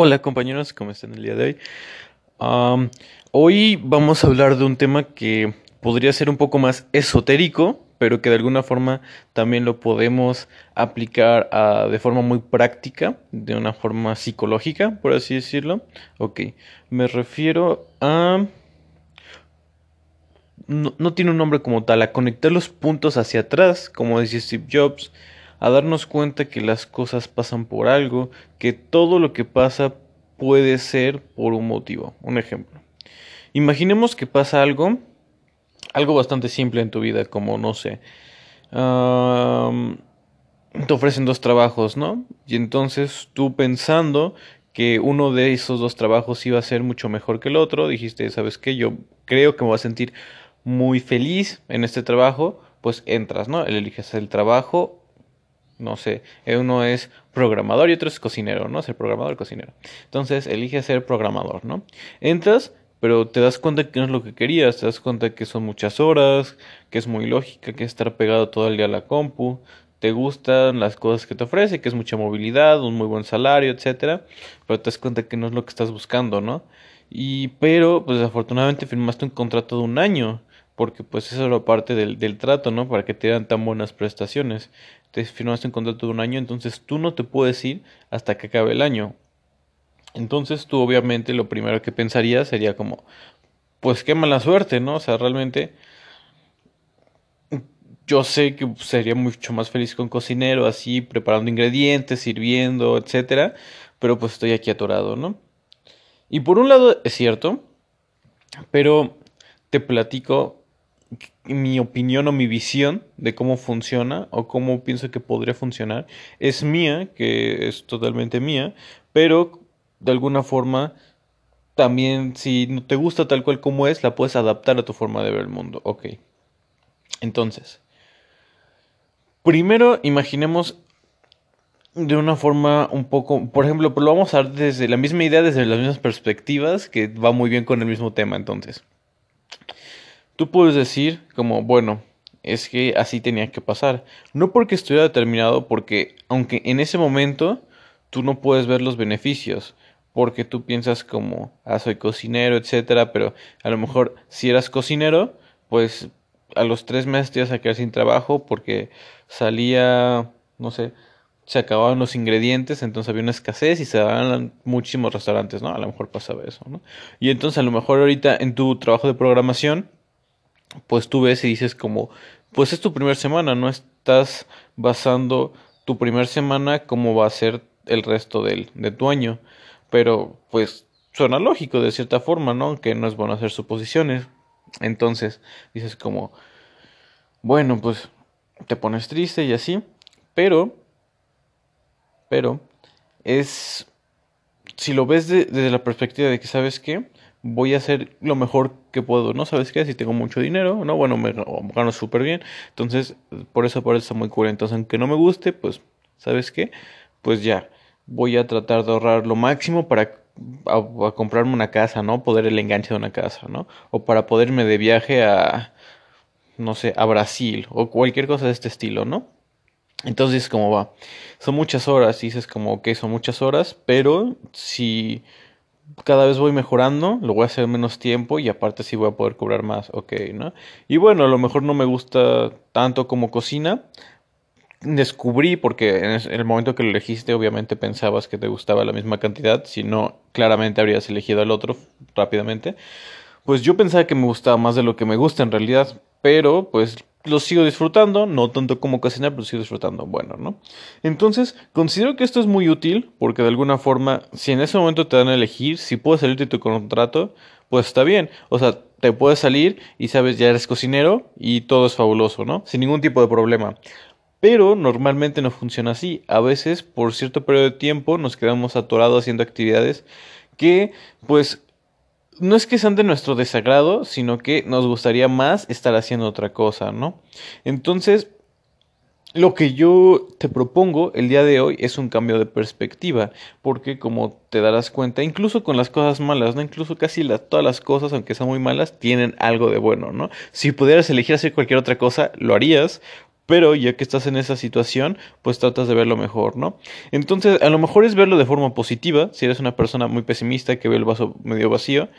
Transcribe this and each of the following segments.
Hola compañeros, ¿cómo están el día de hoy? Hoy vamos a hablar de un tema que podría ser un poco más esotérico, pero que de alguna forma también lo podemos aplicar a- de forma muy práctica, de una forma psicológica, por así decirlo. Ok, me refiero a... No tiene un nombre como tal, a conectar los puntos hacia atrás, como decía Steve Jobs, a darnos cuenta que las cosas pasan por algo, que todo lo que pasa puede ser por un motivo. Un ejemplo. Imaginemos que pasa algo, algo bastante simple en tu vida, como no sé, te ofrecen dos trabajos, ¿no? Y entonces tú pensando que uno de esos dos trabajos iba a ser mucho mejor que el otro, dijiste, ¿sabes qué? Yo creo que me voy a sentir muy feliz en este trabajo, pues entras, ¿no? Eliges el trabajo no sé, uno es programador y otro es cocinero, ¿no? Ser programador y cocinero. Entonces, elige ser programador, ¿no? Entras, pero te das cuenta que no es lo que querías, te das cuenta que son muchas horas, que es muy lógica, que es estar pegado todo el día a la compu, te gustan las cosas que te ofrece, que es mucha movilidad, un muy buen salario, etcétera, pero te das cuenta que no es lo que estás buscando, ¿no? Y pero, pues desafortunadamente firmaste un contrato de un año, porque pues eso era parte del, del trato, ¿no? Para que te dieran tan buenas prestaciones. Te firmaste un contrato de un año, entonces tú no te puedes ir hasta que acabe el año. Entonces tú obviamente lo primero que pensarías sería como, pues qué mala suerte, ¿no? O sea, realmente yo sé que sería mucho más feliz con cocinero, así, preparando ingredientes, sirviendo, etcétera, pero pues estoy aquí atorado, ¿no? Y por un lado es cierto, pero te platico mi opinión o mi visión de cómo funciona o cómo pienso que podría funcionar. Es mía, que es totalmente mía, pero de alguna forma también si no te gusta tal cual como es, la puedes adaptar a tu forma de ver el mundo. Ok. Entonces, primero imaginemos de una forma un poco, por ejemplo, pero lo vamos a ver desde la misma idea, desde las mismas perspectivas, que va muy bien con el mismo tema, entonces. Tú puedes decir como, bueno, es que así tenía que pasar. No porque estuviera determinado, porque aunque en ese momento tú no puedes ver los beneficios, porque tú piensas como, ah, soy cocinero, etcétera, pero a lo mejor si eras cocinero, pues a los tres meses te ibas a quedar sin trabajo porque salía, no sé, se acababan los ingredientes, entonces había una escasez y se daban muchísimos restaurantes, ¿no? A lo mejor pasaba eso, ¿no? Y entonces a lo mejor ahorita en tu trabajo de programación, pues tú ves y dices como, pues es tu primera semana, no estás basando tu primera semana como va a ser el resto del, de tu año. Pero pues suena lógico de cierta forma, ¿no? Que no es bueno hacer suposiciones. Entonces dices como, bueno, pues te pones triste y así, pero, pero es, si lo ves de- desde la perspectiva de que, ¿sabes qué? Voy a hacer lo mejor que puedo, ¿no? ¿Sabes qué? Si tengo mucho dinero, ¿no? Bueno, me gano súper bien. Entonces, por eso por eso está muy cool. Entonces, aunque no me guste, pues, ¿sabes qué? Pues ya, voy a tratar de ahorrar lo máximo para a, a comprarme una casa, ¿no? Poder el enganche de una casa, ¿no? O para poderme de viaje a, no sé, a Brasil o cualquier cosa de este estilo, ¿no? Entonces, como va, son muchas horas, dices como, ok, son muchas horas, pero si cada vez voy mejorando, lo voy a hacer en menos tiempo y aparte sí voy a poder cobrar más, ok, ¿no? Y bueno, a lo mejor no me gusta tanto como cocina. Descubrí, porque en el momento que lo elegiste, obviamente pensabas que te gustaba la misma cantidad, si no, claramente habrías elegido al otro rápidamente. Pues yo pensaba que me gustaba más de lo que me gusta en realidad, pero pues lo sigo disfrutando, no tanto como cocinar, pero sigo disfrutando, bueno, ¿no? Entonces, considero que esto es muy útil porque de alguna forma, si en ese momento te dan a elegir, si puedes salirte de tu contrato, pues está bien. O sea, te puedes salir y sabes, ya eres cocinero y todo es fabuloso, ¿no? Sin ningún tipo de problema. Pero normalmente no funciona así. A veces, por cierto periodo de tiempo, nos quedamos atorados haciendo actividades que, pues, no es que sean de nuestro desagrado, sino que nos gustaría más estar haciendo otra cosa, ¿no? Entonces, lo que yo te propongo el día de hoy es un cambio de perspectiva, porque como te darás cuenta, incluso con las cosas malas, ¿no? Incluso casi todas las cosas, aunque sean muy malas, tienen algo de bueno, ¿no? Si pudieras elegir hacer cualquier otra cosa, lo harías, pero ya que estás en esa situación, pues tratas de verlo mejor, ¿no? Entonces, a lo mejor es verlo de forma positiva, si eres una persona muy pesimista que ve el vaso medio vacío,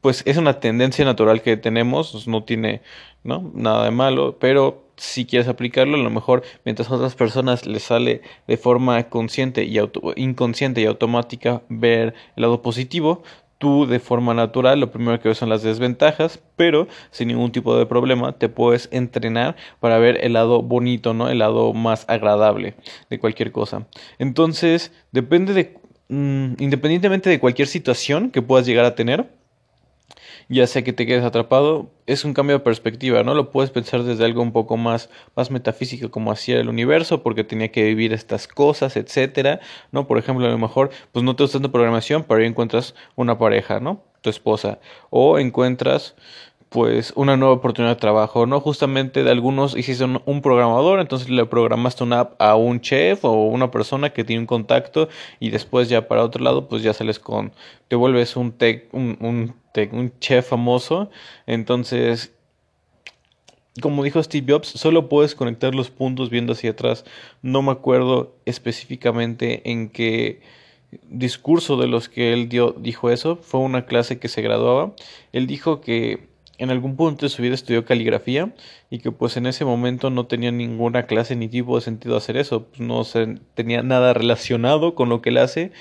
pues es una tendencia natural que tenemos, pues, no tiene, ¿no? Nada de malo, pero si quieres aplicarlo, a lo mejor mientras a otras personas les sale de forma consciente y inconsciente y automática ver el lado positivo, tú de forma natural lo primero que ves son las desventajas, pero sin ningún tipo de problema te puedes entrenar para ver el lado bonito, ¿no? El lado más agradable de cualquier cosa. Entonces, depende de, mm, independientemente de cualquier situación que puedas llegar a tener, ya sea que te quedes atrapado, es un cambio de perspectiva, ¿no? Lo puedes pensar desde algo un poco más, más metafísico como hacía el universo, porque tenía que vivir estas cosas, etcétera, ¿no? Por ejemplo, a lo mejor, pues no te gusta tanto programación, pero ahí encuentras una pareja, ¿no? Tu esposa. O encuentras pues una nueva oportunidad de trabajo, ¿no? Justamente de algunos hiciste un, programador, entonces le programaste una app a un chef o una persona que tiene un contacto y después ya para otro lado pues ya sales con, te vuelves un tech, un, un, tech, un chef famoso, entonces como dijo Steve Jobs, solo puedes conectar los puntos viendo hacia atrás. No me acuerdo específicamente en qué discurso de los que él dio dijo eso. Fue una clase que se graduaba. Él dijo que en algún punto de su vida estudió caligrafía y que pues en ese momento no tenía ninguna clase ni tipo de sentido hacer eso, pues, no se, tenía nada relacionado con lo que él hace,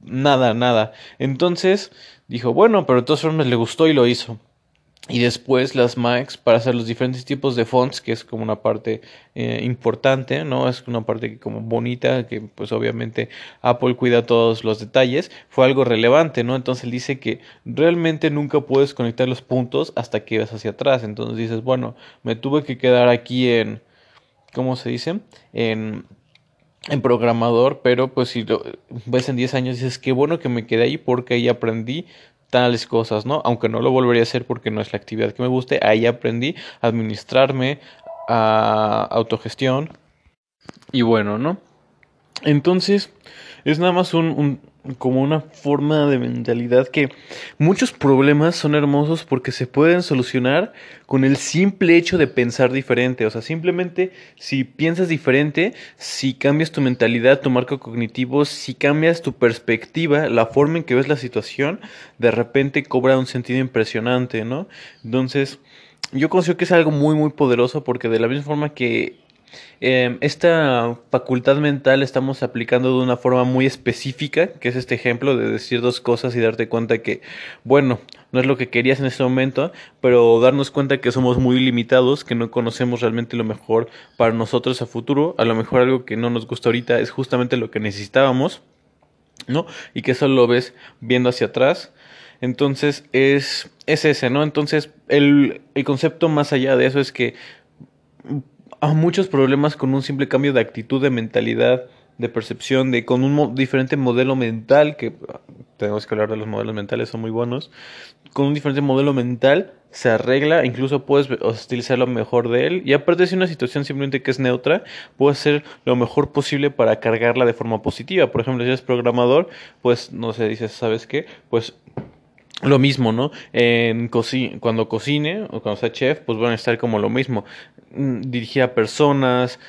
nada, nada. Entonces dijo, bueno, pero de todas formas le gustó y lo hizo y después las Macs para hacer los diferentes tipos de fonts, que es como una parte eh, importante, ¿no? Es una parte como bonita, que pues obviamente Apple cuida todos los detalles, fue algo relevante, ¿no? Entonces él dice que realmente nunca puedes conectar los puntos hasta que vas hacia atrás, entonces dices, bueno, me tuve que quedar aquí en, ¿cómo se dice? En en programador, pero pues si lo ves en 10 años dices, qué bueno que me quedé ahí porque ahí aprendí tales cosas, ¿no? Aunque no lo volvería a hacer porque no es la actividad que me guste, ahí aprendí a administrarme, a autogestión y bueno, ¿no? Entonces, es nada más un, como una forma de mentalidad que muchos problemas son hermosos porque se pueden solucionar con el simple hecho de pensar diferente. O sea, simplemente si piensas diferente, si cambias tu mentalidad, tu marco cognitivo, si cambias tu perspectiva, la forma en que ves la situación, de repente cobra un sentido impresionante, ¿no? Entonces, yo considero que es algo muy, muy poderoso porque de la misma forma que Em, esta facultad mental estamos aplicando de una forma muy específica, que es este ejemplo de decir dos cosas y darte cuenta que, bueno, no es lo que querías en ese momento, pero darnos cuenta que somos muy limitados, que no conocemos realmente lo mejor para nosotros a futuro, a lo mejor algo que no nos gusta ahorita es justamente lo que necesitábamos, ¿no? Y que eso lo ves viendo hacia atrás. Entonces es, es ese, ¿no? Entonces el, el concepto más allá de eso es que muchos problemas con un simple cambio de actitud, de mentalidad, de percepción, de con un diferente modelo mental, que tenemos que hablar de los modelos mentales, son muy buenos, con un diferente modelo mental se arregla, incluso puedes utilizar lo mejor de él, y aparte si una situación simplemente que es neutra, puedes hacer lo mejor posible para cargarla de forma positiva. Por ejemplo, si eres programador, pues no sé, dices, ¿sabes qué? Pues lo mismo, ¿no? En cuando cocine o cuando sea chef, pues van a estar como lo mismo. Mm, dirigir a personas,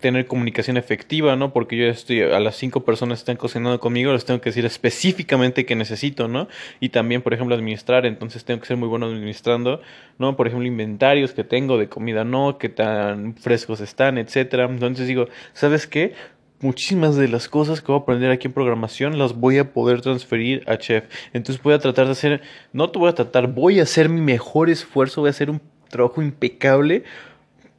tener comunicación efectiva, ¿no? Porque yo estoy, a las cinco personas que están cocinando conmigo, les tengo que decir específicamente qué necesito, ¿no? Y también, por ejemplo, administrar, entonces tengo que ser muy bueno administrando, ¿no? Por ejemplo, inventarios que tengo de comida, ¿no? Qué tan frescos están, etcétera. Entonces digo, ¿sabes qué? Muchísimas de las cosas que voy a aprender aquí en programación las voy a poder transferir a Chef. Entonces voy a tratar de hacer, no te voy a tratar, voy a hacer mi mejor esfuerzo, voy a hacer un trabajo impecable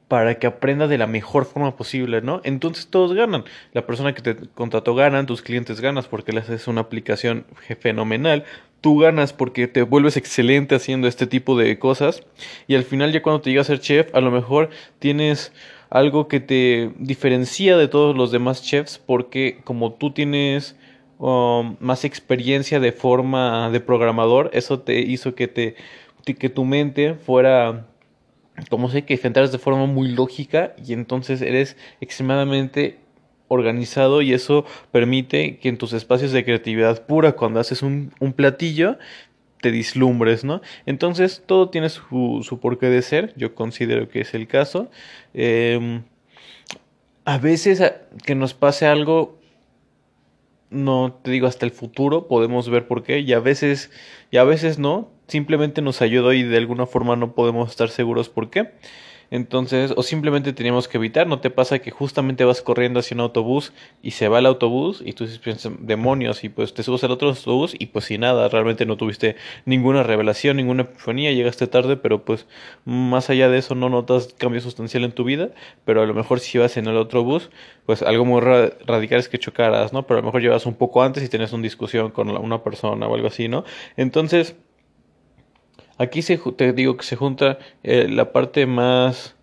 para que aprenda de la mejor forma posible, ¿no? Entonces todos ganan. La persona que te contrató gana, tus clientes ganas porque le haces una aplicación fenomenal. Tú ganas porque te vuelves excelente haciendo este tipo de cosas. Y al final ya cuando te llegas a ser chef, a lo mejor tienes algo que te diferencia de todos los demás chefs porque como tú tienes um, más experiencia de forma de programador, eso te hizo que te que tu mente fuera como sé que enfrentaras de forma muy lógica y entonces eres extremadamente organizado y eso permite que en tus espacios de creatividad pura cuando haces un, un platillo te dislumbres, ¿no? Entonces todo tiene su, su porqué de ser, yo considero que es el caso. Em, a veces que nos pase algo, no te digo hasta el futuro, podemos ver por qué, y a veces, y a veces no, simplemente nos ayuda y de alguna forma no podemos estar seguros por qué. Entonces, o simplemente teníamos que evitar, ¿no te pasa que justamente vas corriendo hacia un autobús y se va el autobús y tú piensas, demonios, y pues te subes al otro autobús y pues si nada, realmente no tuviste ninguna revelación, ninguna epifanía, llegaste tarde, pero pues más allá de eso no notas cambio sustancial en tu vida, pero a lo mejor si vas en el otro bus, pues algo muy radical es que chocaras, ¿no? Pero a lo mejor llevas un poco antes y tienes una discusión con una persona o algo así, ¿no? Entonces, Aquí se, te digo que se junta eh, la parte más,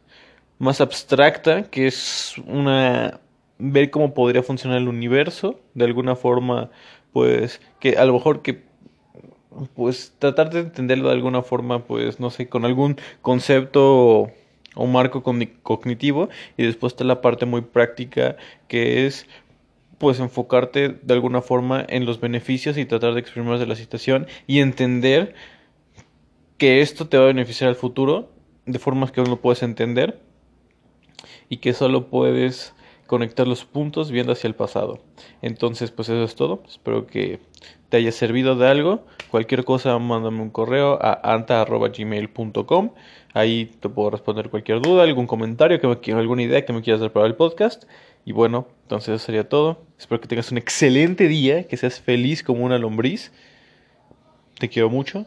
más abstracta, que es una ver cómo podría funcionar el universo, de alguna forma, pues, que a lo mejor que pues tratar de entenderlo de alguna forma, pues, no sé, con algún concepto o marco cognitivo, y después está la parte muy práctica, que es pues enfocarte de alguna forma en los beneficios y tratar de exprimirlos de la situación y entender que esto te va a beneficiar al futuro de formas que aún no puedes entender y que solo puedes conectar los puntos viendo hacia el pasado. Entonces, pues eso es todo. Espero que te haya servido de algo. Cualquier cosa, mándame un correo a anta.gmail.com. Ahí te puedo responder cualquier duda, algún comentario, que alguna idea que me quieras dar para el podcast. Y bueno, entonces eso sería todo. Espero que tengas un excelente día, que seas feliz como una lombriz. Te quiero mucho